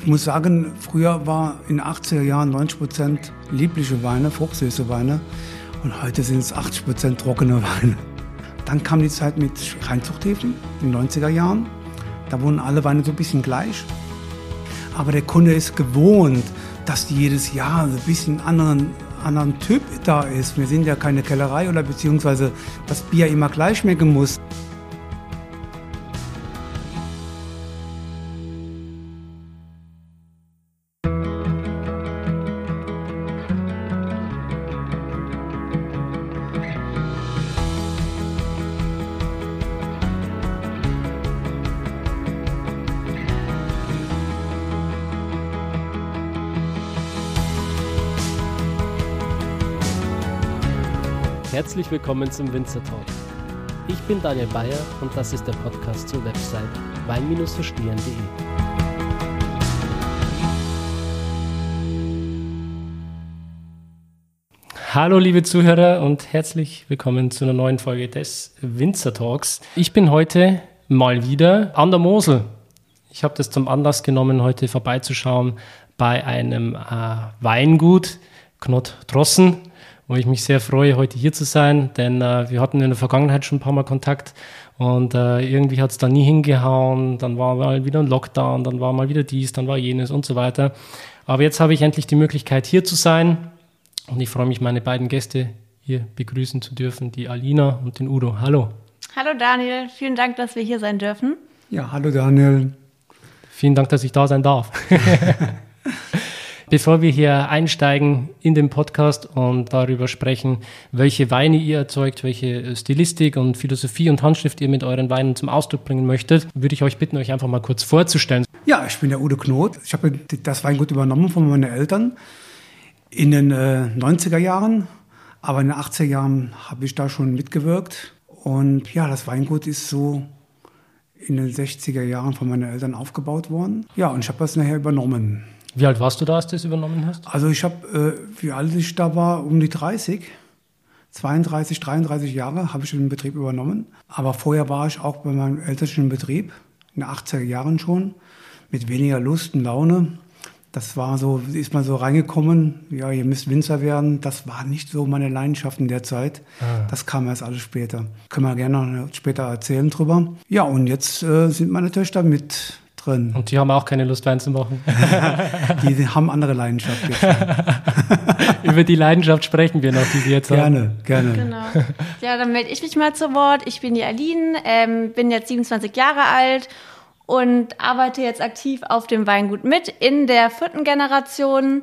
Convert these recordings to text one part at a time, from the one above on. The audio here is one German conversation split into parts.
Ich muss sagen, früher war in den 80er Jahren 90 Prozent liebliche Weine, fruchtsüße Weine und heute sind es 80 Prozent trockene Weine. Dann kam die Zeit mit Reinzuchthäfen in den 90er Jahren. Da wurden alle Weine so ein bisschen gleich. Aber der Kunde ist gewohnt, dass die jedes Jahr ein bisschen anderen, anderen Typ da ist. Wir sind ja keine Kellerei oder beziehungsweise das Bier immer gleich schmecken muss. Herzlich willkommen zum Winzer Talk. Ich bin Daniel Bayer und das ist der Podcast zur Website wein-verstehen.de. Hallo liebe Zuhörer und herzlich willkommen zu einer neuen Folge des Winzer Talks. Ich bin heute mal wieder an der Mosel. Ich habe das zum Anlass genommen, heute vorbeizuschauen bei einem äh, Weingut, Knott Drossen wo ich mich sehr freue, heute hier zu sein, denn äh, wir hatten in der Vergangenheit schon ein paar Mal Kontakt und äh, irgendwie hat es da nie hingehauen, dann war mal wieder ein Lockdown, dann war mal wieder dies, dann war jenes und so weiter. Aber jetzt habe ich endlich die Möglichkeit, hier zu sein und ich freue mich, meine beiden Gäste hier begrüßen zu dürfen, die Alina und den Udo. Hallo. Hallo Daniel, vielen Dank, dass wir hier sein dürfen. Ja, hallo Daniel. Vielen Dank, dass ich da sein darf. Bevor wir hier einsteigen in den Podcast und darüber sprechen, welche Weine ihr erzeugt, welche Stilistik und Philosophie und Handschrift ihr mit euren Weinen zum Ausdruck bringen möchtet, würde ich euch bitten, euch einfach mal kurz vorzustellen. Ja, ich bin der Udo Knot. Ich habe das Weingut übernommen von meinen Eltern in den äh, 90er Jahren, aber in den 80er Jahren habe ich da schon mitgewirkt. Und ja, das Weingut ist so in den 60er Jahren von meinen Eltern aufgebaut worden. Ja, und ich habe das nachher übernommen. Wie alt warst du da, als du das übernommen hast? Also ich habe, äh, wie alt ich da war, um die 30. 32, 33 Jahre habe ich den Betrieb übernommen. Aber vorher war ich auch bei meinem elterlichen Betrieb, in den 80er Jahren schon, mit weniger Lust und Laune. Das war so, ist man so reingekommen, ja, ihr müsst Winzer werden. Das war nicht so meine Leidenschaft in der Zeit. Ah. Das kam erst alles später. Können wir gerne noch später erzählen drüber. Ja, und jetzt äh, sind meine Töchter mit drin. Und die haben auch keine Lust, Wein zu machen. die haben andere Leidenschaft Über die Leidenschaft sprechen wir noch, die sie jetzt gerne, haben. Gerne, gerne. Genau. Ja, dann melde ich mich mal zu Wort. Ich bin die Aline, ähm, bin jetzt 27 Jahre alt und arbeite jetzt aktiv auf dem Weingut mit in der vierten Generation.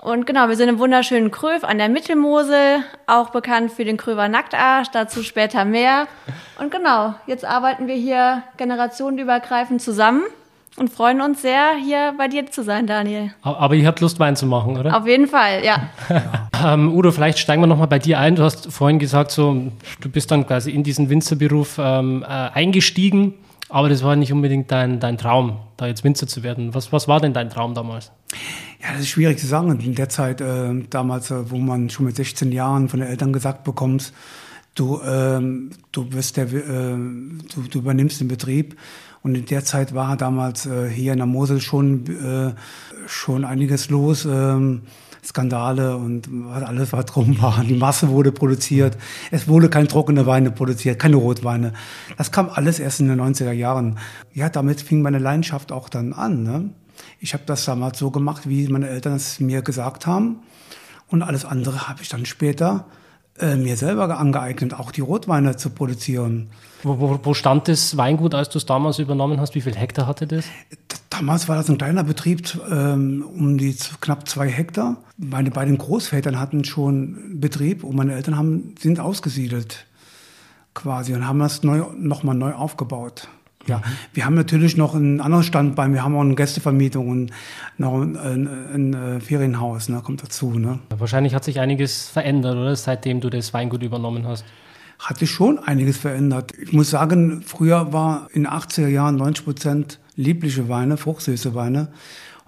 Und genau, wir sind im wunderschönen Kröv an der Mittelmosel, auch bekannt für den Kröver Nacktarsch, dazu später mehr. Und genau, jetzt arbeiten wir hier generationenübergreifend zusammen und freuen uns sehr, hier bei dir zu sein, Daniel. Aber ihr habt Lust, Wein zu machen, oder? Auf jeden Fall, ja. ja. ähm, Udo, vielleicht steigen wir nochmal bei dir ein. Du hast vorhin gesagt, so, du bist dann quasi in diesen Winzerberuf ähm, äh, eingestiegen, aber das war nicht unbedingt dein, dein Traum, da jetzt Winzer zu werden. Was, was war denn dein Traum damals? Ja, das ist schwierig zu sagen. In der Zeit, äh, damals, äh, wo man schon mit 16 Jahren von den Eltern gesagt bekommt, du, ähm, du, wirst der, äh, du, du übernimmst den Betrieb und in der Zeit war damals äh, hier in der Mosel schon, äh, schon einiges los. Ähm, Skandale und alles, was drum war. Die Masse wurde produziert. Es wurde kein trockene Weine produziert, keine Rotweine. Das kam alles erst in den 90er Jahren. Ja, damit fing meine Leidenschaft auch dann an. Ne? Ich habe das damals so gemacht, wie meine Eltern es mir gesagt haben. Und alles andere habe ich dann später äh, mir selber angeeignet, auch die Rotweine zu produzieren. Wo, wo, wo stand das Weingut, als du es damals übernommen hast? Wie viel Hektar hatte das? Damals war das ein kleiner Betrieb, ähm, um die knapp zwei Hektar. Meine beiden Großvätern hatten schon Betrieb und meine Eltern haben, sind ausgesiedelt quasi und haben das neu, nochmal neu aufgebaut. Ja, wir haben natürlich noch einen anderen Standbein. Wir haben auch eine Gästevermietung und noch ein, ein, ein äh, Ferienhaus, ne, kommt dazu. Ne. Wahrscheinlich hat sich einiges verändert, oder? Seitdem du das Weingut übernommen hast. Hat sich schon einiges verändert. Ich muss sagen, früher war in den 80er Jahren 90 Prozent liebliche Weine, fruchtsüße Weine.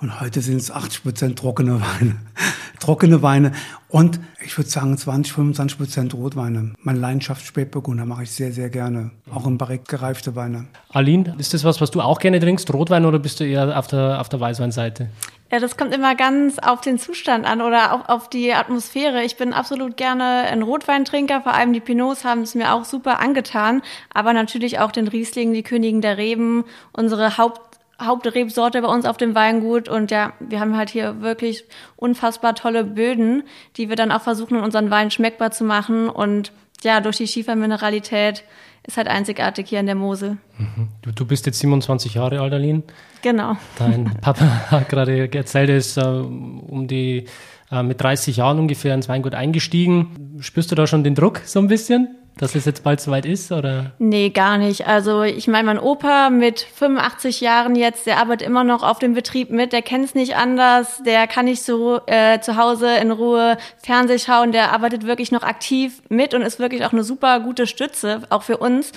Und heute sind es 80 Prozent trockene Weine. trockene Weine und ich würde sagen 20, 25 Prozent Rotweine. Meine Leidenschaft Spätburgunder mache ich sehr, sehr gerne. Auch im Barrique gereifte Weine. Aline, ist das was, was du auch gerne trinkst, Rotwein, oder bist du eher auf der, auf der Weißweinseite? Ja, das kommt immer ganz auf den Zustand an oder auch auf die Atmosphäre. Ich bin absolut gerne ein Rotweintrinker, vor allem die Pinots haben es mir auch super angetan, aber natürlich auch den Riesling, die Königin der Reben, unsere Haupt Hauptrebsorte bei uns auf dem Weingut und ja, wir haben halt hier wirklich unfassbar tolle Böden, die wir dann auch versuchen, in unseren Wein schmeckbar zu machen und ja, durch die Schiefermineralität ist halt einzigartig hier in der Mosel. Mhm. Du, du, bist jetzt 27 Jahre alt, Aline. Genau. Dein Papa hat gerade erzählt, er ist äh, um die äh, mit 30 Jahren ungefähr ins Weingut eingestiegen. Spürst du da schon den Druck so ein bisschen? Dass es jetzt bald soweit ist, oder? Nee, gar nicht. Also ich meine, mein Opa mit 85 Jahren jetzt, der arbeitet immer noch auf dem Betrieb mit, der kennt es nicht anders, der kann nicht so äh, zu Hause in Ruhe Fernseh schauen, der arbeitet wirklich noch aktiv mit und ist wirklich auch eine super gute Stütze, auch für uns.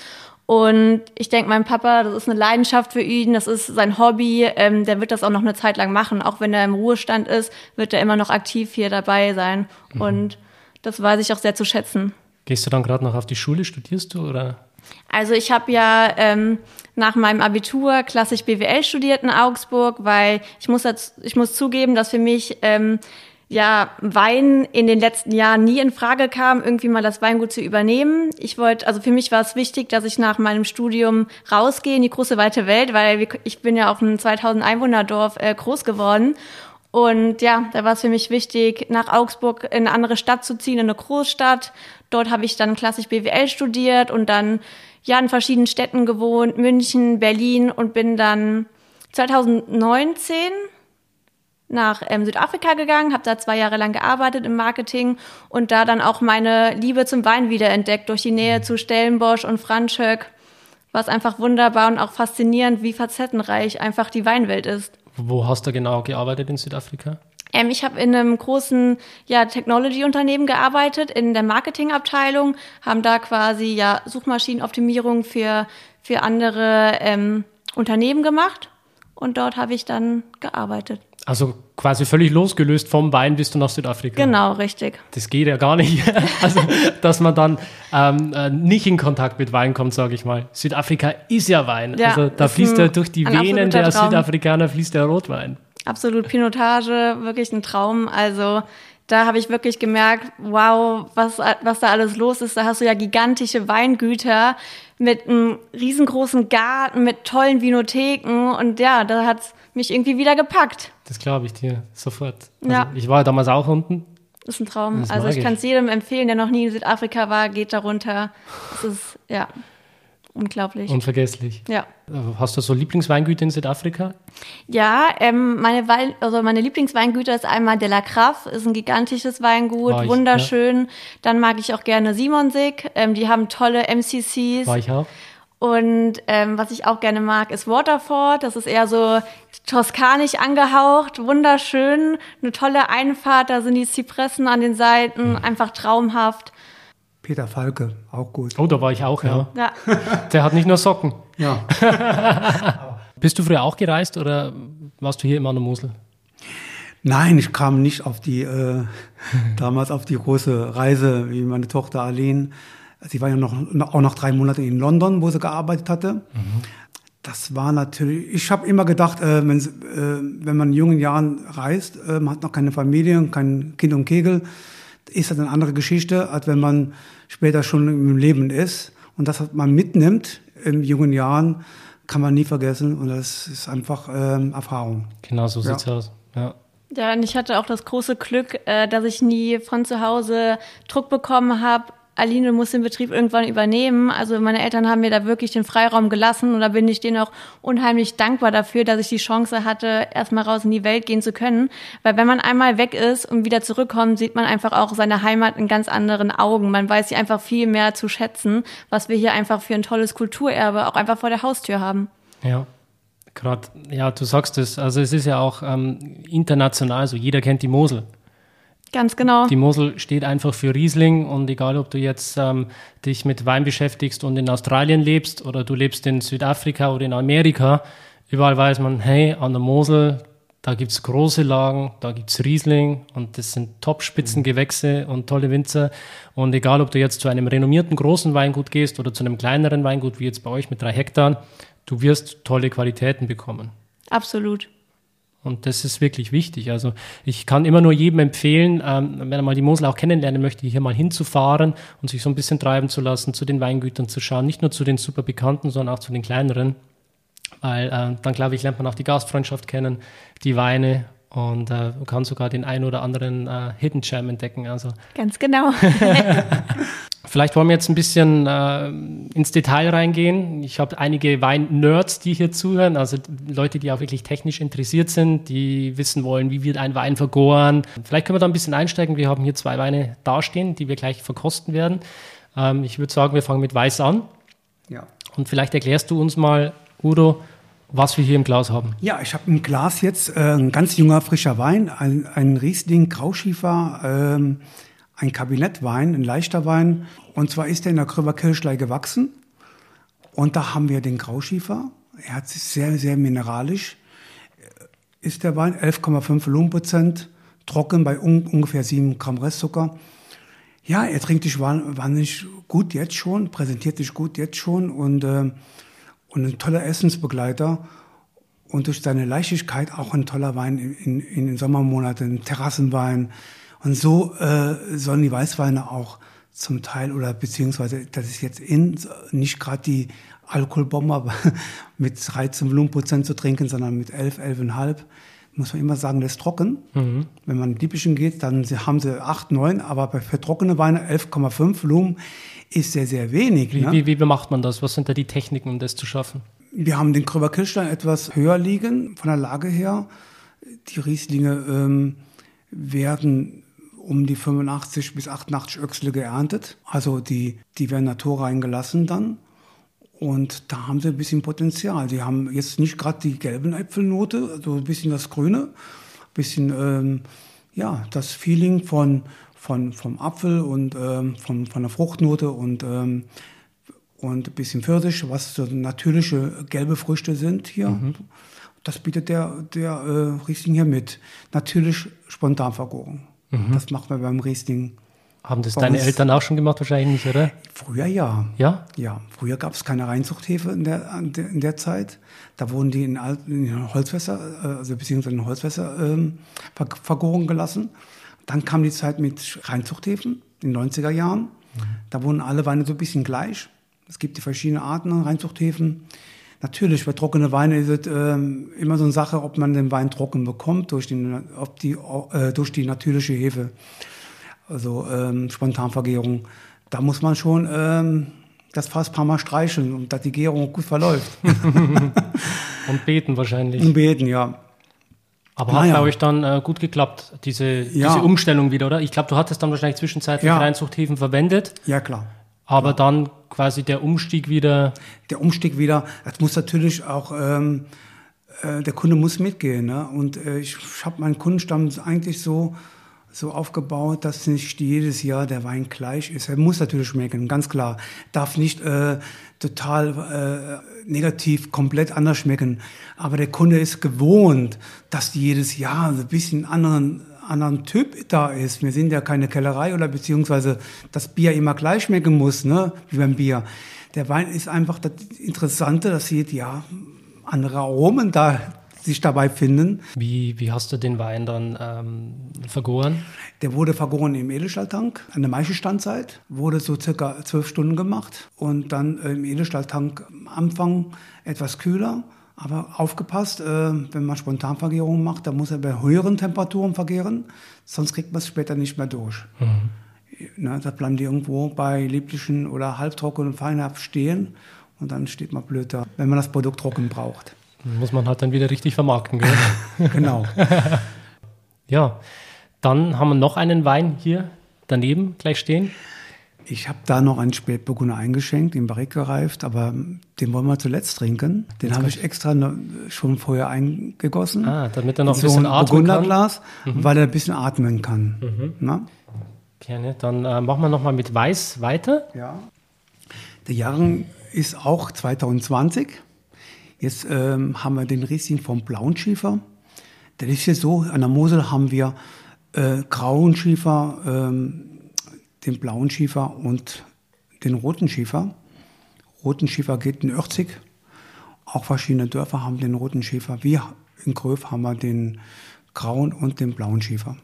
Und ich denke, mein Papa, das ist eine Leidenschaft für ihn, das ist sein Hobby, ähm, der wird das auch noch eine Zeit lang machen. Auch wenn er im Ruhestand ist, wird er immer noch aktiv hier dabei sein. Mhm. Und das weiß ich auch sehr zu schätzen. Gehst du dann gerade noch auf die Schule, studierst du oder? Also ich habe ja ähm, nach meinem Abitur klassisch BWL studiert in Augsburg, weil ich muss, ich muss zugeben, dass für mich ähm, ja Wein in den letzten Jahren nie in Frage kam, irgendwie mal das Weingut zu übernehmen. Ich wollte, also für mich war es wichtig, dass ich nach meinem Studium rausgehe in die große weite Welt, weil ich bin ja auf einem 2000 Einwohner Dorf äh, groß geworden und ja, da war es für mich wichtig, nach Augsburg in eine andere Stadt zu ziehen, in eine Großstadt. Dort habe ich dann klassisch BWL studiert und dann ja in verschiedenen Städten gewohnt, München, Berlin und bin dann 2019 nach ähm, Südafrika gegangen, habe da zwei Jahre lang gearbeitet im Marketing und da dann auch meine Liebe zum Wein wiederentdeckt durch die Nähe zu Stellenbosch und Franschöck. War es einfach wunderbar und auch faszinierend, wie facettenreich einfach die Weinwelt ist. Wo hast du genau gearbeitet in Südafrika? Ähm, ich habe in einem großen ja, Technology-Unternehmen gearbeitet, in der Marketingabteilung, haben da quasi ja Suchmaschinenoptimierung für, für andere ähm, Unternehmen gemacht und dort habe ich dann gearbeitet. Also quasi völlig losgelöst vom Wein bist du nach Südafrika. Genau, richtig. Das geht ja gar nicht. also, dass man dann ähm, äh, nicht in Kontakt mit Wein kommt, sage ich mal. Südafrika ist ja Wein. Ja, also da fließt ja durch die Venen der Traum. Südafrikaner fließt der Rotwein. Absolut Pinotage, wirklich ein Traum. Also da habe ich wirklich gemerkt, wow, was, was da alles los ist. Da hast du ja gigantische Weingüter mit einem riesengroßen Garten, mit tollen Vinotheken und ja, da hat mich irgendwie wieder gepackt. Das glaube ich dir sofort. Also ja. Ich war damals auch unten. Das ist ein Traum. also ich kann es jedem empfehlen, der noch nie in Südafrika war, geht da runter. Das ist, ja. Unglaublich. Unvergesslich. Ja. Hast du so Lieblingsweingüter in Südafrika? Ja, ähm, meine, Wein, also meine Lieblingsweingüter ist einmal De La Craf, ist ein gigantisches Weingut, ich, wunderschön. Ja. Dann mag ich auch gerne Simonsig, ähm, die haben tolle MCCs. War ich auch. Und ähm, was ich auch gerne mag, ist Waterford. Das ist eher so toskanisch angehaucht, wunderschön, eine tolle Einfahrt. Da sind die Zypressen an den Seiten, mhm. einfach traumhaft. Peter Falke, auch gut. Oh, da war ich auch, ja. ja. Der hat nicht nur Socken. Ja. Bist du früher auch gereist oder warst du hier immer an der Mosel? Nein, ich kam nicht auf die, äh, damals auf die große Reise wie meine Tochter Aline. Sie war ja noch, auch noch drei Monate in London, wo sie gearbeitet hatte. Mhm. Das war natürlich, ich habe immer gedacht, äh, wenn, äh, wenn man in jungen Jahren reist, äh, man hat noch keine Familie, kein Kind und Kegel, ist das eine andere Geschichte, als wenn man später schon im Leben ist. Und das, was man mitnimmt in jungen Jahren, kann man nie vergessen. Und das ist einfach ähm, Erfahrung. Genau, so sieht's ja. aus. Ja. Ja, und ich hatte auch das große Glück, äh, dass ich nie von zu Hause Druck bekommen habe, Aline muss den Betrieb irgendwann übernehmen. Also meine Eltern haben mir da wirklich den Freiraum gelassen und da bin ich denen auch unheimlich dankbar dafür, dass ich die Chance hatte, erstmal raus in die Welt gehen zu können. Weil wenn man einmal weg ist und wieder zurückkommt, sieht man einfach auch seine Heimat in ganz anderen Augen. Man weiß sie einfach viel mehr zu schätzen, was wir hier einfach für ein tolles Kulturerbe auch einfach vor der Haustür haben. Ja. Gerade, ja, du sagst es, also es ist ja auch ähm, international, so jeder kennt die Mosel. Ganz genau. Die Mosel steht einfach für Riesling und egal, ob du jetzt ähm, dich mit Wein beschäftigst und in Australien lebst oder du lebst in Südafrika oder in Amerika, überall weiß man, hey, an der Mosel, Da gibt es große Lagen, da gibt es Riesling und das sind Top-Spitzengewächse und tolle Winzer. Und egal, ob du jetzt zu einem renommierten großen Weingut gehst oder zu einem kleineren Weingut, wie jetzt bei euch mit drei Hektar, du wirst tolle Qualitäten bekommen. Absolut. Und das ist wirklich wichtig. Also ich kann immer nur jedem empfehlen, ähm, wenn er mal die Mosel auch kennenlernen möchte, hier mal hinzufahren und sich so ein bisschen treiben zu lassen, zu den Weingütern zu schauen, nicht nur zu den super bekannten, sondern auch zu den kleineren. Weil äh, dann, glaube ich, lernt man auch die Gastfreundschaft kennen, die Weine und äh, kann sogar den einen oder anderen äh, Hidden Gem entdecken. Also Ganz genau. Vielleicht wollen wir jetzt ein bisschen äh, ins Detail reingehen. Ich habe einige Wein-Nerds, die hier zuhören, also Leute, die auch wirklich technisch interessiert sind, die wissen wollen, wie wird ein Wein vergoren. Vielleicht können wir da ein bisschen einsteigen. Wir haben hier zwei Weine dastehen, die wir gleich verkosten werden. Ähm, ich würde sagen, wir fangen mit Weiß an. Ja. Und vielleicht erklärst du uns mal, Udo, was wir hier im Glas haben. Ja, ich habe im Glas jetzt äh, ein ganz junger, frischer Wein, ein, ein Riesling Grauschiefer, ähm, ein Kabinettwein, ein leichter Wein. Und zwar ist er in der Kröber Kirschlei gewachsen. Und da haben wir den Grauschiefer. Er hat sich sehr, sehr mineralisch. Ist der Wein 11,5 Volumenprozent, trocken bei un ungefähr 7 Gramm Restzucker. Ja, er trinkt dich wahnsinnig gut jetzt schon, präsentiert dich gut jetzt schon und, äh, und ein toller Essensbegleiter. Und durch seine Leichtigkeit auch ein toller Wein in, in, in den Sommermonaten, Terrassenwein. Und so äh, sollen die Weißweine auch zum Teil oder beziehungsweise das ist jetzt in, nicht gerade die Alkoholbombe mit 13 Volumenprozent zu trinken, sondern mit 11, 11,5 muss man immer sagen, das ist trocken. Mhm. Wenn man in Liebischen geht, dann haben sie 8, 9, aber für trockene Weine 11,5 Volumen ist sehr, sehr wenig. Wie, ne? wie, wie macht man das? Was sind da die Techniken, um das zu schaffen? Wir haben den Kröber Kirschstein etwas höher liegen von der Lage her. Die Rieslinge ähm, werden um die 85 bis 88 Öchsle geerntet. Also die, die werden Natur reingelassen dann. Und da haben sie ein bisschen Potenzial. Sie haben jetzt nicht gerade die gelben Äpfelnote, also ein bisschen das Grüne, ein bisschen ähm, ja, das Feeling von, von, vom Apfel und ähm, von, von der Fruchtnote und, ähm, und ein bisschen Pfirsich, was so natürliche gelbe Früchte sind hier. Mhm. Das bietet der, der äh, Riesling hier mit. Natürlich spontan vergoren. Mhm. Das macht man beim Riesling. Haben das deine Eltern auch schon gemacht? Wahrscheinlich nicht, oder? Früher ja. Ja? Ja. Früher gab es keine Reinzuchthefe in der, in der Zeit. Da wurden die in, in Holzfässer, äh, also beziehungsweise in Holzfässer ähm, vergoren gelassen. Dann kam die Zeit mit Reinzuchthäfen in den 90er Jahren. Mhm. Da wurden alle Weine so ein bisschen gleich. Es gibt die verschiedenen Arten an Reinzuchthäfen. Natürlich, bei trockenen Weine ist es äh, immer so eine Sache, ob man den Wein trocken bekommt durch die, ob die, äh, durch die natürliche Hefe, also ähm, Spontanvergärung. Da muss man schon ähm, das Fass ein paar Mal streicheln und dass die Gärung gut verläuft. und beten wahrscheinlich. Und beten, ja. Aber hat naja. bei euch dann äh, gut geklappt, diese, ja. diese Umstellung wieder, oder? Ich glaube, du hattest dann wahrscheinlich zwischenzeitlich ja. Reinzuchthäfen verwendet. Ja, klar. Aber ja. dann quasi der Umstieg wieder. Der Umstieg wieder, das muss natürlich auch, ähm, äh, der Kunde muss mitgehen. Ne? Und äh, ich, ich habe meinen Kundenstamm eigentlich so, so aufgebaut, dass nicht jedes Jahr der Wein gleich ist. Er muss natürlich schmecken, ganz klar. Darf nicht äh, total äh, negativ, komplett anders schmecken. Aber der Kunde ist gewohnt, dass jedes Jahr ein bisschen anderen anderen Typ da ist. Wir sind ja keine Kellerei oder beziehungsweise das Bier immer gleich schmecken muss, ne, wie beim Bier. Der Wein ist einfach das Interessante, dass sie ja andere Aromen da sich dabei finden. Wie, wie hast du den Wein dann ähm, vergoren? Der wurde vergoren im Edelstahltank an der Maischestandzeit, wurde so circa zwölf Stunden gemacht und dann äh, im Edelstahltank am Anfang etwas kühler aber aufgepasst, äh, wenn man Spontanvergärung macht, dann muss er bei höheren Temperaturen vergären, sonst kriegt man es später nicht mehr durch. Mhm. Na, da bleiben die irgendwo bei lieblichen oder halbtrockenen Feinherb stehen und dann steht man blöd da, wenn man das Produkt trocken braucht. Muss man halt dann wieder richtig vermarkten, gell? genau. ja, dann haben wir noch einen Wein hier daneben gleich stehen. Ich habe da noch einen Spätburgunder eingeschenkt, den Barrique gereift, aber den wollen wir zuletzt trinken. Den habe ich extra schon vorher eingegossen. Ah, damit er noch ein so bisschen ein atmen Burgunderglas, mhm. weil er ein bisschen atmen kann. Mhm. Na? Gerne, dann äh, machen wir nochmal mit Weiß weiter. Ja. Der Jahrgang ist auch 2020. Jetzt ähm, haben wir den Riesling vom Blauen Schiefer. Das ist jetzt so, an der Mosel haben wir äh, grauen Schiefer, ähm, den blauen Schiefer und den roten Schiefer. Roten Schiefer geht in Örzig. Auch verschiedene Dörfer haben den roten Schiefer. Wir in Gröf haben wir den grauen und den blauen Schiefer.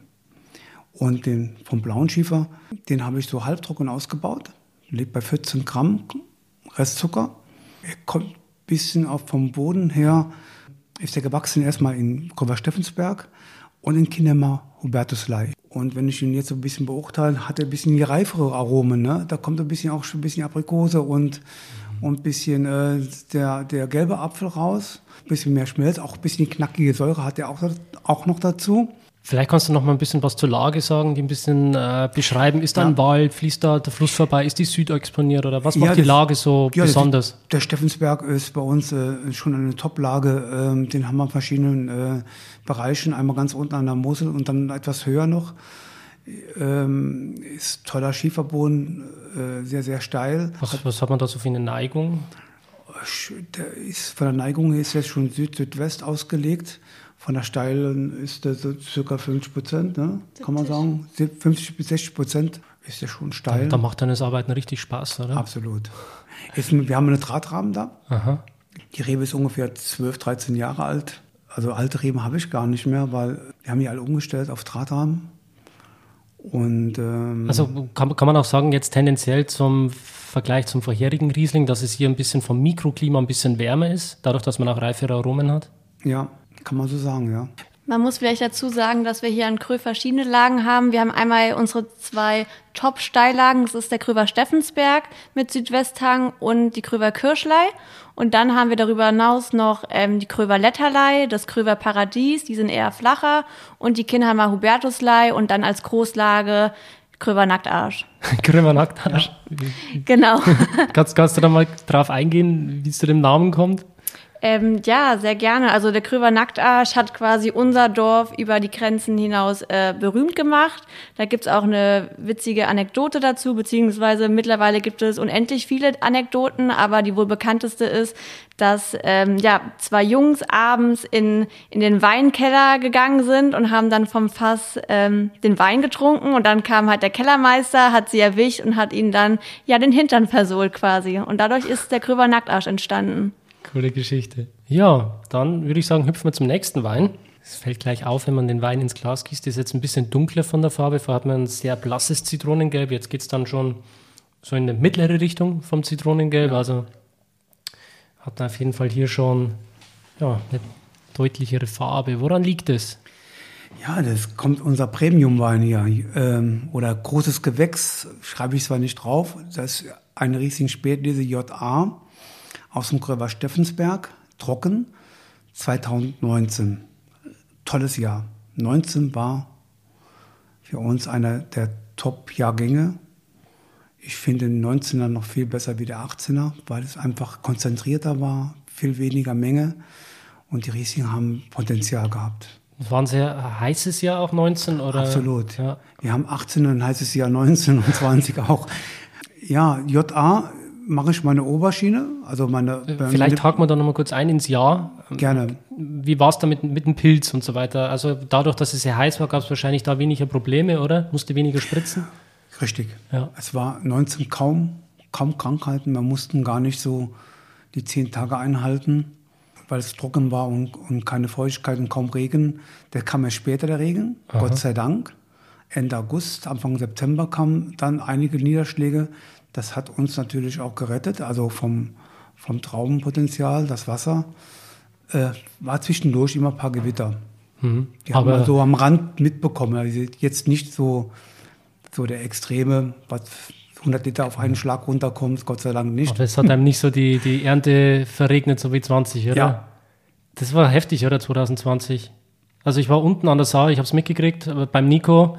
Und den vom blauen Schiefer, den habe ich so halbtrocken ausgebaut. Liegt bei 14 Gramm Restzucker. Er kommt ein bisschen auf vom Boden her, ist er gewachsen erstmal in Gröber Steffensberg und in Kinema Hubertuslei. Und wenn ich ihn jetzt so ein bisschen beurteile, hat er ein bisschen die reifere Aromen. Ne? Da kommt ein bisschen auch schon ein bisschen Aprikose und, und ein bisschen äh, der, der gelbe Apfel raus. Ein bisschen mehr Schmelz, auch ein bisschen knackige Säure hat er auch, auch noch dazu. Vielleicht kannst du noch mal ein bisschen was zur Lage sagen, die ein bisschen äh, beschreiben. Ist da ja. ein Wald, fließt da der Fluss vorbei, ist die Süd exponiert oder was macht ja, die Lage so ja, besonders? Der, der Steffensberg ist bei uns äh, schon eine Top-Lage. Ähm, den haben wir in verschiedenen äh, Bereichen, einmal ganz unten an der Mosel und dann etwas höher noch. Ähm, ist toller Schieferboden, äh, sehr, sehr steil. Was, was hat man da so für eine Neigung? Der ist, von der Neigung her ist jetzt schon Süd-Südwest ausgelegt. Von der steilen ist der so circa 50 Prozent, ne? kann man sagen. 50 bis 60 Prozent ist ja schon steil. Da, da macht deines Arbeiten richtig Spaß, oder? Absolut. Ist, wir haben einen Drahtrahmen da. Aha. Die Rebe ist ungefähr 12, 13 Jahre alt. Also alte Reben habe ich gar nicht mehr, weil wir haben die alle umgestellt auf Drahtrahmen. Und, ähm, also kann, kann man auch sagen, jetzt tendenziell zum Vergleich zum vorherigen Riesling, dass es hier ein bisschen vom Mikroklima ein bisschen wärmer ist, dadurch, dass man auch reifere Aromen hat? Ja, kann man so sagen, ja. Man muss vielleicht dazu sagen, dass wir hier an Krö verschiedene Lagen haben. Wir haben einmal unsere zwei Top-Steillagen. Das ist der Kröver Steffensberg mit Südwesthang und die Kröver Kirschlei. Und dann haben wir darüber hinaus noch ähm, die Kröver Letterlei, das Kröver Paradies, die sind eher flacher, und die Kinnheimer Hubertuslei und dann als Großlage Kröver Nacktarsch. Kröver Nacktarsch? Ja. Genau. kannst, kannst du da mal drauf eingehen, wie es zu dem Namen kommt? Ähm, ja, sehr gerne. Also der Kröver Nacktarsch hat quasi unser Dorf über die Grenzen hinaus äh, berühmt gemacht. Da gibt's auch eine witzige Anekdote dazu, beziehungsweise mittlerweile gibt es unendlich viele Anekdoten, aber die wohl bekannteste ist, dass ähm, ja zwei Jungs abends in, in den Weinkeller gegangen sind und haben dann vom Fass ähm, den Wein getrunken und dann kam halt der Kellermeister, hat sie erwischt und hat ihnen dann ja den Hintern versohlt quasi. Und dadurch ist der Kröver Nacktarsch entstanden. Coole Geschichte. Ja, dann würde ich sagen, hüpfen wir zum nächsten Wein. Es fällt gleich auf, wenn man den Wein ins Glas gießt. ist jetzt ein bisschen dunkler von der Farbe. Vorher hat man ein sehr blasses Zitronengelb. Jetzt geht es dann schon so in eine mittlere Richtung vom Zitronengelb. Also hat man auf jeden Fall hier schon ja, eine deutlichere Farbe. Woran liegt es? Ja, das kommt unser Premium-Wein hier. Ähm, oder großes Gewächs, schreibe ich zwar nicht drauf. Das ist ein Riesling Spätlese JA aus dem Gröber Steffensberg, trocken, 2019. Tolles Jahr. 19 war für uns einer der Top-Jahrgänge. Ich finde den 19er noch viel besser wie der 18er, weil es einfach konzentrierter war, viel weniger Menge und die Riesling haben Potenzial gehabt. War ein sehr heißes Jahr auch 19 oder? Absolut. Ja. Wir haben 18 ein heißes Jahr 19 und 20 auch. Ja, JA mache ich meine Oberschiene, also meine. Äh, vielleicht haken wir da nochmal kurz ein ins Jahr. Gerne. Wie war es da mit, mit dem Pilz und so weiter? Also dadurch, dass es sehr heiß war, gab es wahrscheinlich da weniger Probleme, oder? Musste weniger spritzen? Richtig. Ja. Es war 19 kaum, kaum Krankheiten. Wir mussten gar nicht so die zehn Tage einhalten, weil es trocken war und, und keine Feuchtigkeit und kaum Regen. Der kam ja später, der Regen, Aha. Gott sei Dank. Ende August, Anfang September kamen dann einige Niederschläge. Das hat uns natürlich auch gerettet, also vom, vom Traubenpotenzial, das Wasser. Äh, war zwischendurch immer ein paar Gewitter. Mhm. Die haben wir so am Rand mitbekommen. Also jetzt nicht so, so der Extreme, was 100 Liter auf einen Schlag runterkommt, Gott sei Dank nicht. Aber es hat einem nicht so die, die Ernte verregnet, so wie 20, oder? Ja. Das war heftig, oder, 2020? Also ich war unten an der Saar, ich habe es mitgekriegt, beim Nico,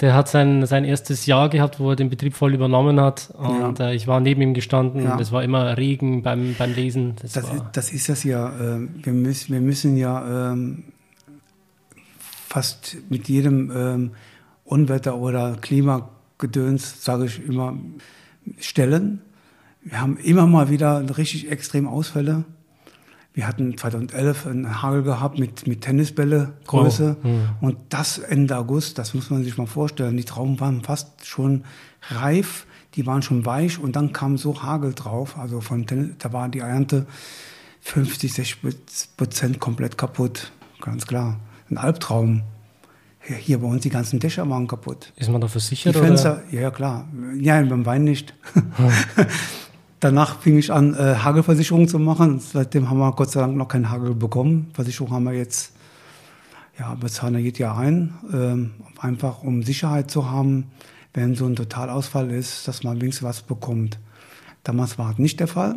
der hat sein, sein erstes Jahr gehabt, wo er den Betrieb voll übernommen hat. Und ja. äh, ich war neben ihm gestanden. Ja. Es war immer Regen beim, beim Lesen. Das, das, ist, das ist das ja. Äh, wir, müssen, wir müssen ja ähm, fast mit jedem ähm, Unwetter oder Klimagedöns, sage ich immer, stellen. Wir haben immer mal wieder richtig extrem Ausfälle. Wir hatten 2011 einen Hagel gehabt mit, mit Tennisbälle Größe. Oh. Mhm. Und das Ende August, das muss man sich mal vorstellen. Die Trauben waren fast schon reif, die waren schon weich und dann kam so Hagel drauf. Also von Tennis, da war die Ernte 50, 60 Prozent komplett kaputt. Ganz klar. Ein Albtraum. Hier bei uns die ganzen Dächer waren kaputt. Ist man da versichert? Die Fenster, oder? ja klar. Ja, beim Wein nicht. Hm. Danach fing ich an, äh, Hagelversicherung zu machen. Seitdem haben wir Gott sei Dank noch keinen Hagel bekommen. Versicherung haben wir jetzt, ja, bezahlen wir jedes Jahr ein. Ähm, einfach um Sicherheit zu haben, wenn so ein Totalausfall ist, dass man wenigstens was bekommt. Damals war es nicht der Fall.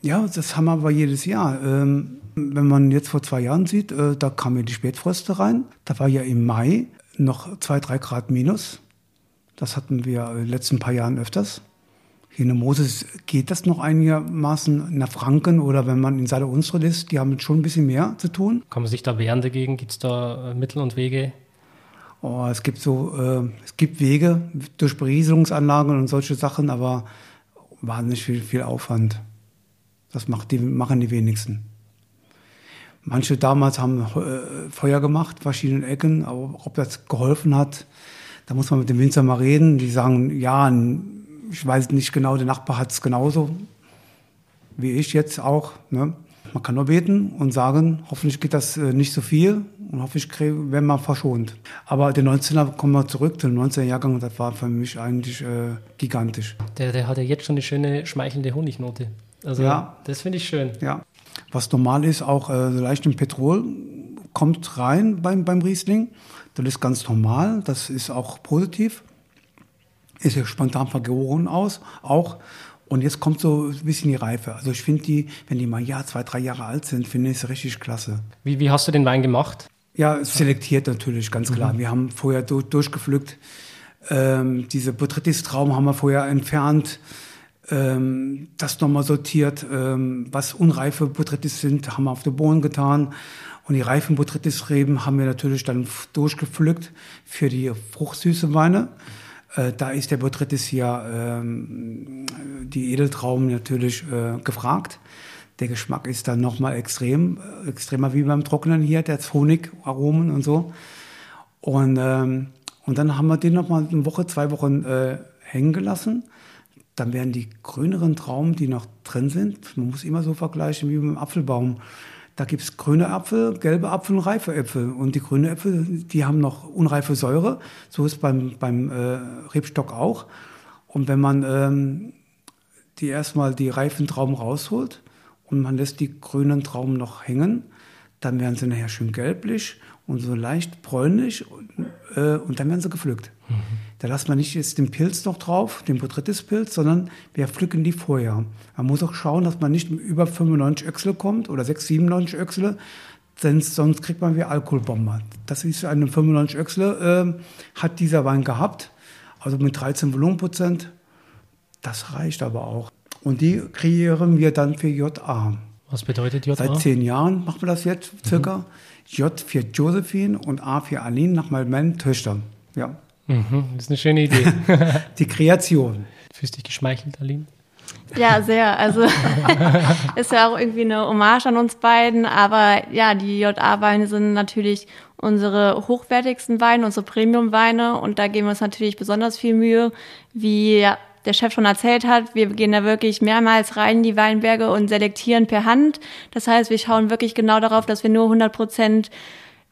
Ja, das haben wir aber jedes Jahr. Ähm, wenn man jetzt vor zwei Jahren sieht, äh, da kamen die Spätfröste rein. Da war ja im Mai noch zwei, drei Grad minus. Das hatten wir in den letzten paar Jahren öfters. Hier in Moses geht das noch einigermaßen nach Franken oder wenn man in Saale Unstrut ist, die haben schon ein bisschen mehr zu tun. Kann man sich da wehren dagegen? Gibt es da äh, Mittel und Wege? Oh, es gibt so, äh, es gibt Wege durch Berieselungsanlagen und solche Sachen, aber wahnsinnig viel, viel Aufwand. Das macht die, machen die wenigsten. Manche damals haben äh, Feuer gemacht, verschiedene Ecken, aber ob das geholfen hat, da muss man mit dem Winzer mal reden. Die sagen, ja, ich weiß nicht genau, der Nachbar hat es genauso wie ich jetzt auch. Ne? Man kann nur beten und sagen, hoffentlich geht das äh, nicht so viel und hoffentlich werden wir verschont. Aber der 19er, kommen wir zurück, der 19er Jahrgang, das war für mich eigentlich äh, gigantisch. Der, der hat ja jetzt schon eine schöne, schmeichelnde Honignote. Also ja. das finde ich schön. Ja. Was normal ist, auch äh, so leicht im Petrol kommt rein beim, beim Riesling. Das ist ganz normal, das ist auch positiv. Ist ja spontan vergoren aus, auch. Und jetzt kommt so ein bisschen die Reife. Also ich finde die, wenn die mal ja zwei, drei Jahre alt sind, finde ich es richtig klasse. Wie, wie hast du den Wein gemacht? Ja, selektiert natürlich, ganz klar. Mhm. Wir haben vorher durch, durchgepflückt. Ähm, diese Botrytis-Traum haben wir vorher entfernt ähm, das nochmal sortiert, ähm, was unreife Botrytis sind, haben wir auf den Bohnen getan. Und die reifen Botrytis-Reben haben wir natürlich dann durchgepflückt für die fruchtsüße Weine. Äh, da ist der Botrytis hier, ähm, die Edeltrauben natürlich äh, gefragt. Der Geschmack ist dann nochmal extrem, äh, extremer wie beim Trocknen hier, der Honig, Aromen und so. Und, ähm, und dann haben wir den nochmal eine Woche, zwei Wochen äh, hängen gelassen dann werden die grüneren Trauben, die noch drin sind, man muss immer so vergleichen wie beim Apfelbaum. Da gibt es grüne Apfel, gelbe Apfel und reife Äpfel. Und die grünen Äpfel, die haben noch unreife Säure. So ist beim, beim äh, Rebstock auch. Und wenn man ähm, die erstmal die reifen Trauben rausholt und man lässt die grünen Trauben noch hängen, dann werden sie nachher schön gelblich und so leicht bräunlich und, äh, und dann werden sie gepflückt. Mhm. Da lässt man nicht jetzt den Pilz noch drauf, den Botrytis-Pilz, sondern wir pflücken die vorher. Man muss auch schauen, dass man nicht über 95 Öchsel kommt oder 6, 97 Öchsel, denn sonst kriegt man wie Alkoholbomber. Das ist eine 95 Öchsel, äh, hat dieser Wein gehabt, also mit 13 Volumenprozent. Das reicht aber auch. Und die kreieren wir dann für JA. Was bedeutet JA? Seit zehn Jahren machen wir das jetzt circa. Mhm. J für Josephine und A für Aline nach meinen Töchtern. Ja. Mhm, das ist eine schöne Idee. Die Kreation. Fühlst du dich geschmeichelt, Aline? Ja, sehr. Also ist ja auch irgendwie eine Hommage an uns beiden. Aber ja, die JA-Weine sind natürlich unsere hochwertigsten Weine, unsere Premium-Weine. Und da geben wir uns natürlich besonders viel Mühe, wie der Chef schon erzählt hat. Wir gehen da wirklich mehrmals rein in die Weinberge und selektieren per Hand. Das heißt, wir schauen wirklich genau darauf, dass wir nur 100 Prozent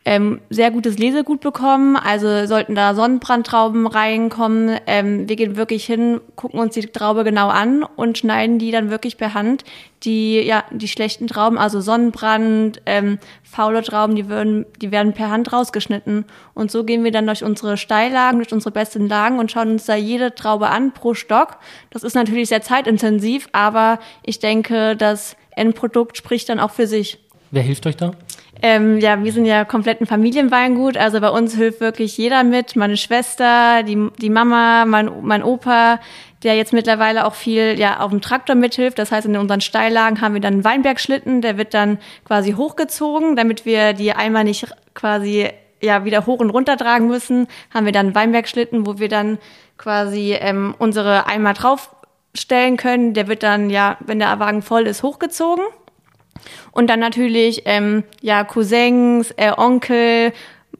ähm, sehr gutes Lesegut bekommen. Also sollten da Sonnenbrandtrauben reinkommen. Ähm, wir gehen wirklich hin, gucken uns die Traube genau an und schneiden die dann wirklich per Hand. Die, ja, die schlechten Trauben, also Sonnenbrand, ähm, faule Trauben, die werden, die werden per Hand rausgeschnitten. Und so gehen wir dann durch unsere Steillagen, durch unsere besten Lagen und schauen uns da jede Traube an pro Stock. Das ist natürlich sehr zeitintensiv, aber ich denke, das Endprodukt spricht dann auch für sich. Wer hilft euch da? Ähm, ja, wir sind ja komplett ein Familienweingut, also bei uns hilft wirklich jeder mit. Meine Schwester, die, die Mama, mein, mein Opa, der jetzt mittlerweile auch viel ja auf dem Traktor mithilft. Das heißt, in unseren Steillagen haben wir dann einen Weinbergschlitten, der wird dann quasi hochgezogen, damit wir die Eimer nicht quasi ja wieder hoch und runter tragen müssen. Haben wir dann einen Weinbergschlitten, wo wir dann quasi ähm, unsere Eimer draufstellen können. Der wird dann ja, wenn der Wagen voll ist, hochgezogen. Und dann natürlich ähm, ja Cousins, äh, Onkel,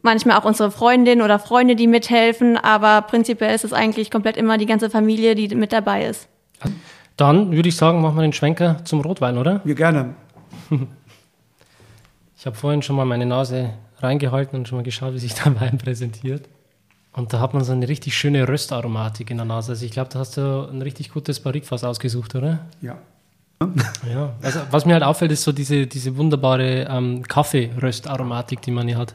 manchmal auch unsere Freundin oder Freunde, die mithelfen. Aber prinzipiell ist es eigentlich komplett immer die ganze Familie, die mit dabei ist. Dann würde ich sagen, machen wir den Schwenker zum Rotwein, oder? Wir gerne. Ich habe vorhin schon mal meine Nase reingehalten und schon mal geschaut, wie sich der Wein präsentiert. Und da hat man so eine richtig schöne Röstaromatik in der Nase. Also ich glaube, da hast du ein richtig gutes Barrikfass ausgesucht, oder? Ja. Ja. Also was mir halt auffällt, ist so diese, diese wunderbare ähm, Kaffee-Röstaromatik, die man hier hat.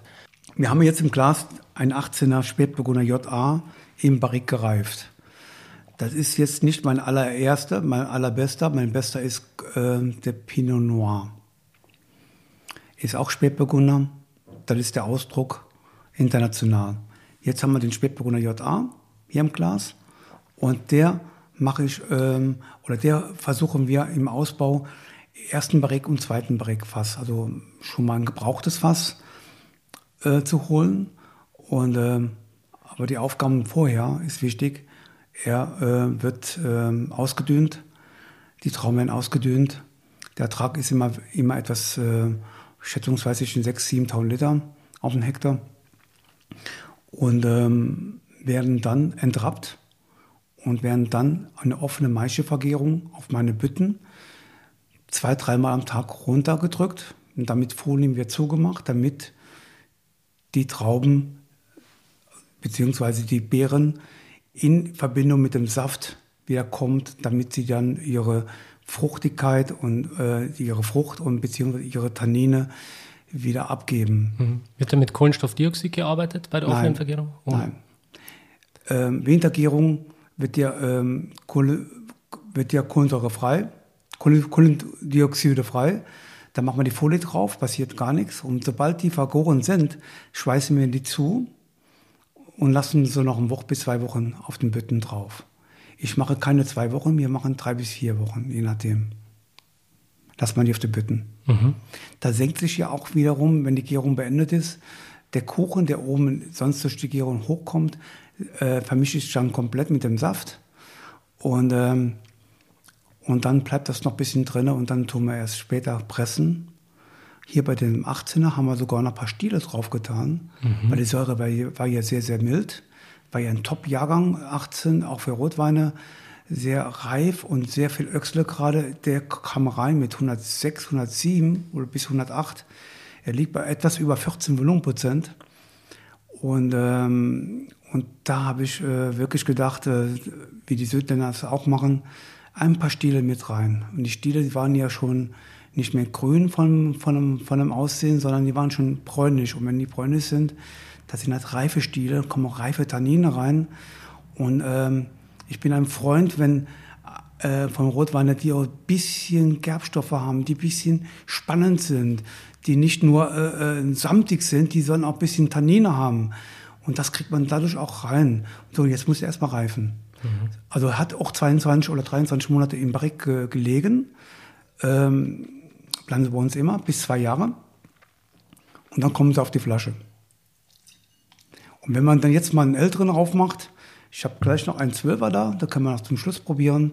Wir haben jetzt im Glas ein 18er Spätburgunder JA im Barrik gereift. Das ist jetzt nicht mein allererster, mein allerbester. Mein bester ist äh, der Pinot Noir. Ist auch Spätburgunder. Das ist der Ausdruck international. Jetzt haben wir den Spätburgunder JA hier im Glas und der mache ich ähm, oder der versuchen wir im Ausbau ersten Barrik und zweiten Barrikfass, also schon mal ein gebrauchtes Fass äh, zu holen. Und ähm, aber die Aufgaben vorher ist wichtig. Er äh, wird ähm, ausgedünnt, die Trauben werden ausgedünnt. Der Ertrag ist immer, immer etwas äh, schätzungsweise zwischen 6.000, 7.000 Liter auf den Hektar und ähm, werden dann entrappt und werden dann eine offene Maischevergärung auf meine Bütten zwei, dreimal am Tag runtergedrückt und damit Folien wird zugemacht, damit die Trauben bzw. die Beeren in Verbindung mit dem Saft wieder kommt, damit sie dann ihre Fruchtigkeit und äh, ihre Frucht und beziehungsweise ihre Tannine wieder abgeben. Mhm. Wird da mit Kohlenstoffdioxid gearbeitet bei der offenen Vergärung? Oh. Nein. Ähm, Wintergärung wird ja, ähm, Kohle, wird ja kohlensäurefrei, Kohle- Kohlendioxide frei. Da machen wir die Folie drauf, passiert gar nichts. Und sobald die vergoren sind, schweißen wir die zu und lassen so noch eine Woche bis zwei Wochen auf den Bütten drauf. Ich mache keine zwei Wochen, wir machen drei bis vier Wochen, je nachdem. Lass man die auf die Bütten. Da senkt sich ja auch wiederum, wenn die Gärung beendet ist, der Kuchen, der oben sonst durch die Gärung hochkommt, äh, vermischt sich dann komplett mit dem Saft. Und, ähm, und dann bleibt das noch ein bisschen drin und dann tun wir erst später pressen. Hier bei dem 18er haben wir sogar noch ein paar Stiele drauf getan, weil die Säure war war hier sehr, sehr mild. War ja ein Top-Jahrgang, 18, auch für Rotweine. Sehr reif und sehr viel Öchsle gerade. Der kam rein mit 106, 107 oder bis 108. Er liegt bei etwas über 14 Volumenprozent. Und, ähm, und da habe ich äh, wirklich gedacht, äh, wie die Südländer das auch machen, ein paar Stiele mit rein. Und die Stiele die waren ja schon nicht mehr grün von, von, dem, von dem Aussehen, sondern die waren schon bräunlich. Und wenn die bräunlich sind, das sind halt reife Stiele, kommen auch reife Tannine rein. Und ähm, ich bin ein Freund, wenn äh, von Rotweine, die auch ein bisschen Gerbstoffe haben, die ein bisschen spannend sind, die nicht nur äh, äh, samtig sind, die sollen auch ein bisschen Tannine haben. Und das kriegt man dadurch auch rein. So, jetzt muss er erstmal reifen. Also er hat auch 22 oder 23 Monate im Barrik ge gelegen. Ähm, bleiben sie bei uns immer, bis zwei Jahre. Und dann kommen sie auf die Flasche. Und wenn man dann jetzt mal einen älteren aufmacht, ich habe gleich noch einen Zwölfer da, da können wir noch zum Schluss probieren.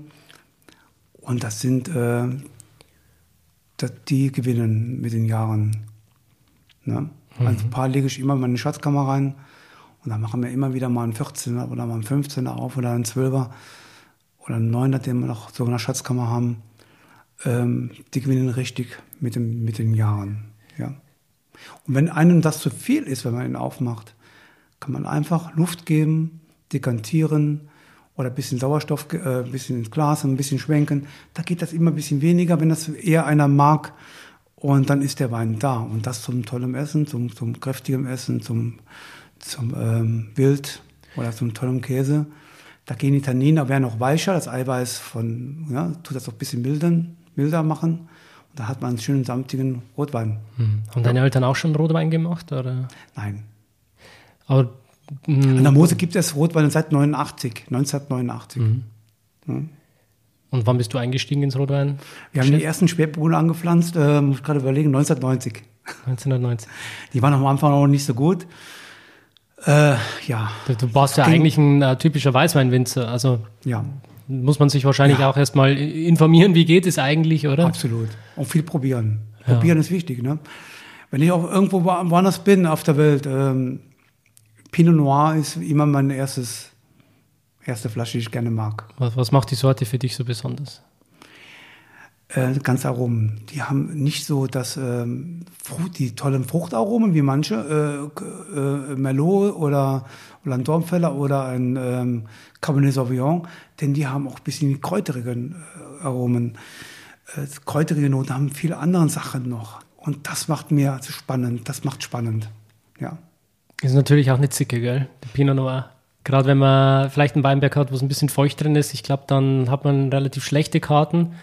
Und das sind, äh, das, die gewinnen mit den Jahren. Ne? Also ein paar lege ich immer in meine Schatzkammer rein und dann machen wir immer wieder mal einen 14er oder mal einen 15er auf oder einen 12er oder einen 9er, den wir noch so in der Schatzkammer haben. Ähm, die gewinnen richtig mit, dem, mit den Jahren. Ja. Und wenn einem das zu viel ist, wenn man ihn aufmacht, kann man einfach Luft geben, dekantieren oder ein bisschen Sauerstoff, äh, ein bisschen ins Glas, ein bisschen schwenken. Da geht das immer ein bisschen weniger, wenn das eher einer mag. Und dann ist der Wein da. Und das zum tollen Essen, zum, zum kräftigen Essen, zum, zum ähm, Wild oder zum tollen Käse. Da gehen die Tannine, werden noch weicher. Das Eiweiß von, ja, tut das auch ein bisschen mildern, milder machen. Und da hat man einen schönen samtigen Rotwein. Mhm. Haben deine Eltern auch schon Rotwein gemacht? Oder? Nein. Aber mh, An der Mose gibt es Rotwein seit 89, 1989. und wann bist du eingestiegen ins Rotwein? Wir haben die ersten Spätburgunder angepflanzt, äh, muss ich gerade überlegen, 1990. 1990. Die waren am Anfang noch nicht so gut. Äh, ja, Du, warst ja eigentlich ein äh, typischer Weißweinwinzer. Also ja, muss man sich wahrscheinlich Ja. auch erstmal informieren, wie geht es eigentlich, oder? absolut. Und viel probieren. Probieren ist wichtig. Ne? Wenn ich auch irgendwo woanders bin auf der Welt, ähm, Pinot Noir ist immer mein erstes, erste Flasche, die ich gerne mag. Was, was macht die Sorte für dich so besonders? Äh, ganz Aromen. Die haben nicht so das, ähm, Frucht, die tollen Fruchtaromen wie manche, äh, äh, Merlot oder, oder ein Dornfeller oder ein ähm, Cabernet Sauvignon, denn die haben auch ein bisschen kräuterigen äh, Aromen. Äh, kräuterige Noten haben viele andere Sachen noch. Und das macht mir also spannend, das macht spannend. Ja. Ist natürlich auch eine Zicke, gell? Der Pinot Noir. Gerade wenn man vielleicht einen Weinberg hat, wo es ein bisschen feucht drin ist, ich glaube, dann hat man relativ schlechte Karten.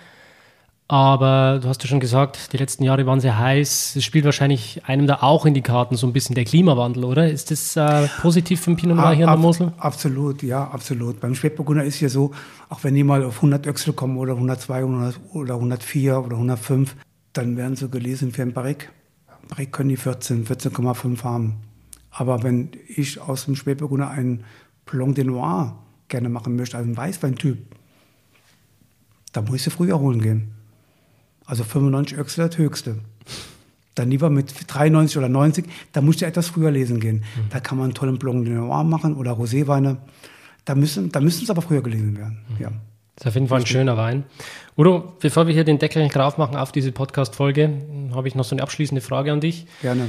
Aber du hast ja schon gesagt, die letzten Jahre waren sehr heiß. Es spielt wahrscheinlich einem da auch in die Karten so ein bisschen der Klimawandel, oder? Ist das äh, positiv für den Pinot Noir hier in der Mosel? Absolut, ja, absolut. Beim Spätburgunder ist ja so, auch wenn die mal auf 100 Öchsel kommen oder 102 oder 104 oder 105, dann werden sie gelesen für ein Barrique. Barrique können die 14, 14,5 haben. Aber wenn ich aus dem Spätburgunder einen Blanc de Noir gerne machen möchte, also einen Weißweintyp, da muss ich sie früher holen gehen. Also 95 Öchsel das höchste. Dann lieber mit 93 oder 90, da musst du etwas früher lesen gehen. Mhm. Da kann man einen tollen Blanc de Noir machen oder Roséweine. Da müssen, da müssen es aber früher gelesen werden. Mhm. Ja. Das ist auf jeden Fall ein schöner Wein. Udo, bevor wir hier den Deckel drauf machen auf diese Podcast-Folge, habe ich noch so eine abschließende Frage an dich. Gerne.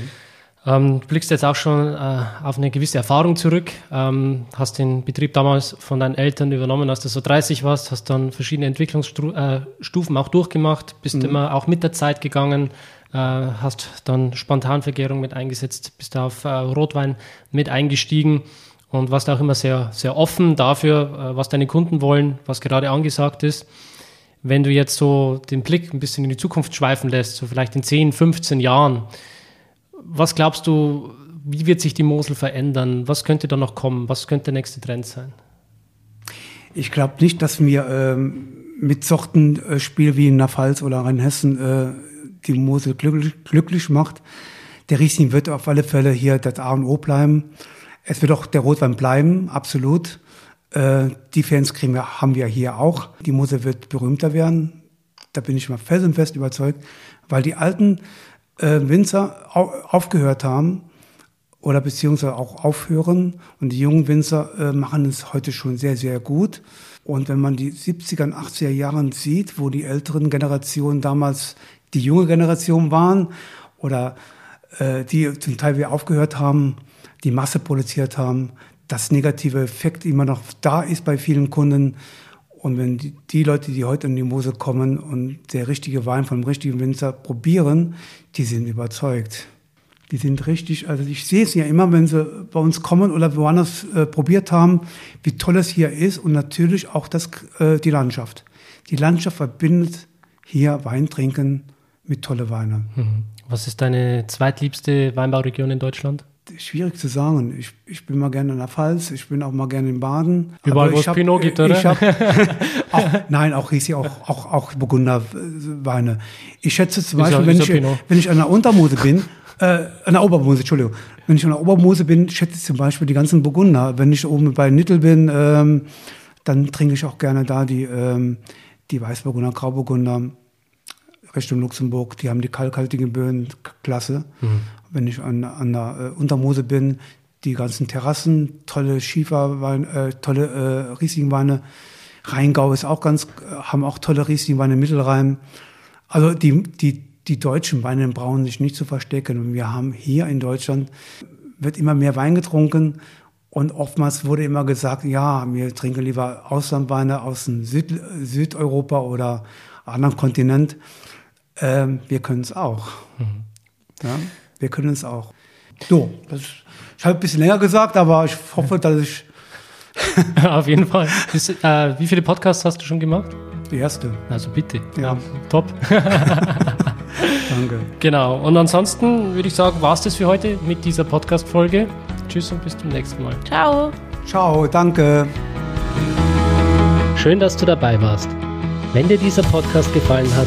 Ähm, du blickst jetzt auch schon äh, auf eine gewisse Erfahrung zurück, ähm, hast den Betrieb damals von deinen Eltern übernommen, als du so 30 warst, hast dann verschiedene Entwicklungsstufen äh, auch durchgemacht, bist mhm. immer auch mit der Zeit gegangen, äh, hast dann Spontanvergärung mit eingesetzt, bist auf äh, Rotwein mit eingestiegen und warst auch immer sehr, sehr offen dafür, äh, was deine Kunden wollen, was gerade angesagt ist. Wenn du jetzt so den Blick ein bisschen in die Zukunft schweifen lässt, so vielleicht in 10, 15 Jahren, was glaubst du, wie wird sich die Mosel verändern? Was könnte da noch kommen? Was könnte der nächste Trend sein? Ich glaube nicht, dass wir ähm, mit äh, wie in der Pfalz oder Rheinhessen äh, die Mosel glücklich, glücklich macht. Der Riesling wird auf alle Fälle hier das A und O bleiben. Es wird auch der Rotwein bleiben, absolut. Äh, die Fans kriegen wir, haben wir hier auch. Die Mosel wird berühmter werden. Da bin ich mal felsenfest überzeugt, weil die alten äh, Winzer au aufgehört haben oder beziehungsweise auch aufhören. Und die jungen Winzer äh, machen es heute schon sehr, sehr gut. Und wenn man die 70er und 80er Jahre sieht, wo die älteren Generationen damals die junge Generation waren oder äh, die zum Teil wieder aufgehört haben, die Masse produziert haben, das negative Effekt immer noch da ist bei vielen Kunden und wenn die, die, Leute, die heute in die Mose kommen und der richtige Wein vom richtigen Winzer probieren, die sind überzeugt. Die sind richtig, also ich sehe es ja immer, wenn sie bei uns kommen oder woanders äh, probiert haben, wie toll es hier ist und natürlich auch das, äh, die Landschaft. Die Landschaft verbindet hier Wein trinken mit tolle Weine. Mhm. Was ist deine zweitliebste Weinbauregion in Deutschland? Schwierig zu sagen. Ich, ich bin mal gerne in der Pfalz, ich bin auch mal gerne in Baden. Überall, wo es Pinot gibt, oder? Ich hab, auch, nein, auch Riesling, auch, auch, auch Burgunderweine. Ich schätze zum Beispiel, wenn ich, wenn ich an der Untermose bin, äh, an der Obermose, Entschuldigung. Wenn ich an der Obermose bin, schätze ich zum Beispiel die ganzen Burgunder. Wenn ich oben bei Nittel bin, ähm, dann trinke ich auch gerne da die, ähm, die Weißburgunder, Grauburgunder. Richtung Luxemburg, die haben die kalkhaltigen Böen, klasse. Mhm wenn ich an, an der äh, Untermose bin, die ganzen Terrassen, tolle Schieferweine, äh, tolle äh, Rieslingweine. Rheingau ist auch ganz, äh, haben auch tolle Rieslingweine, Mittelrhein. Also die, die, die deutschen Weine brauchen sich nicht zu verstecken. Und wir haben hier in Deutschland, wird immer mehr Wein getrunken. Und oftmals wurde immer gesagt, ja, wir trinken lieber Auslandweine aus dem Süd, Südeuropa oder anderen Kontinent. Ähm, wir können es auch. Mhm. Ja? wir können es auch. So, das, ich habe ein bisschen länger gesagt, aber ich hoffe, dass ich. Auf jeden Fall. Das, äh, wie viele Podcasts hast du schon gemacht? Die erste. Also bitte. Ja. ja top. Danke. Genau. Und ansonsten würde ich sagen, war es das für heute mit dieser Podcast-Folge. Tschüss und bis zum nächsten Mal. Ciao. Ciao, danke. Schön, dass du dabei warst. Wenn dir dieser Podcast gefallen hat,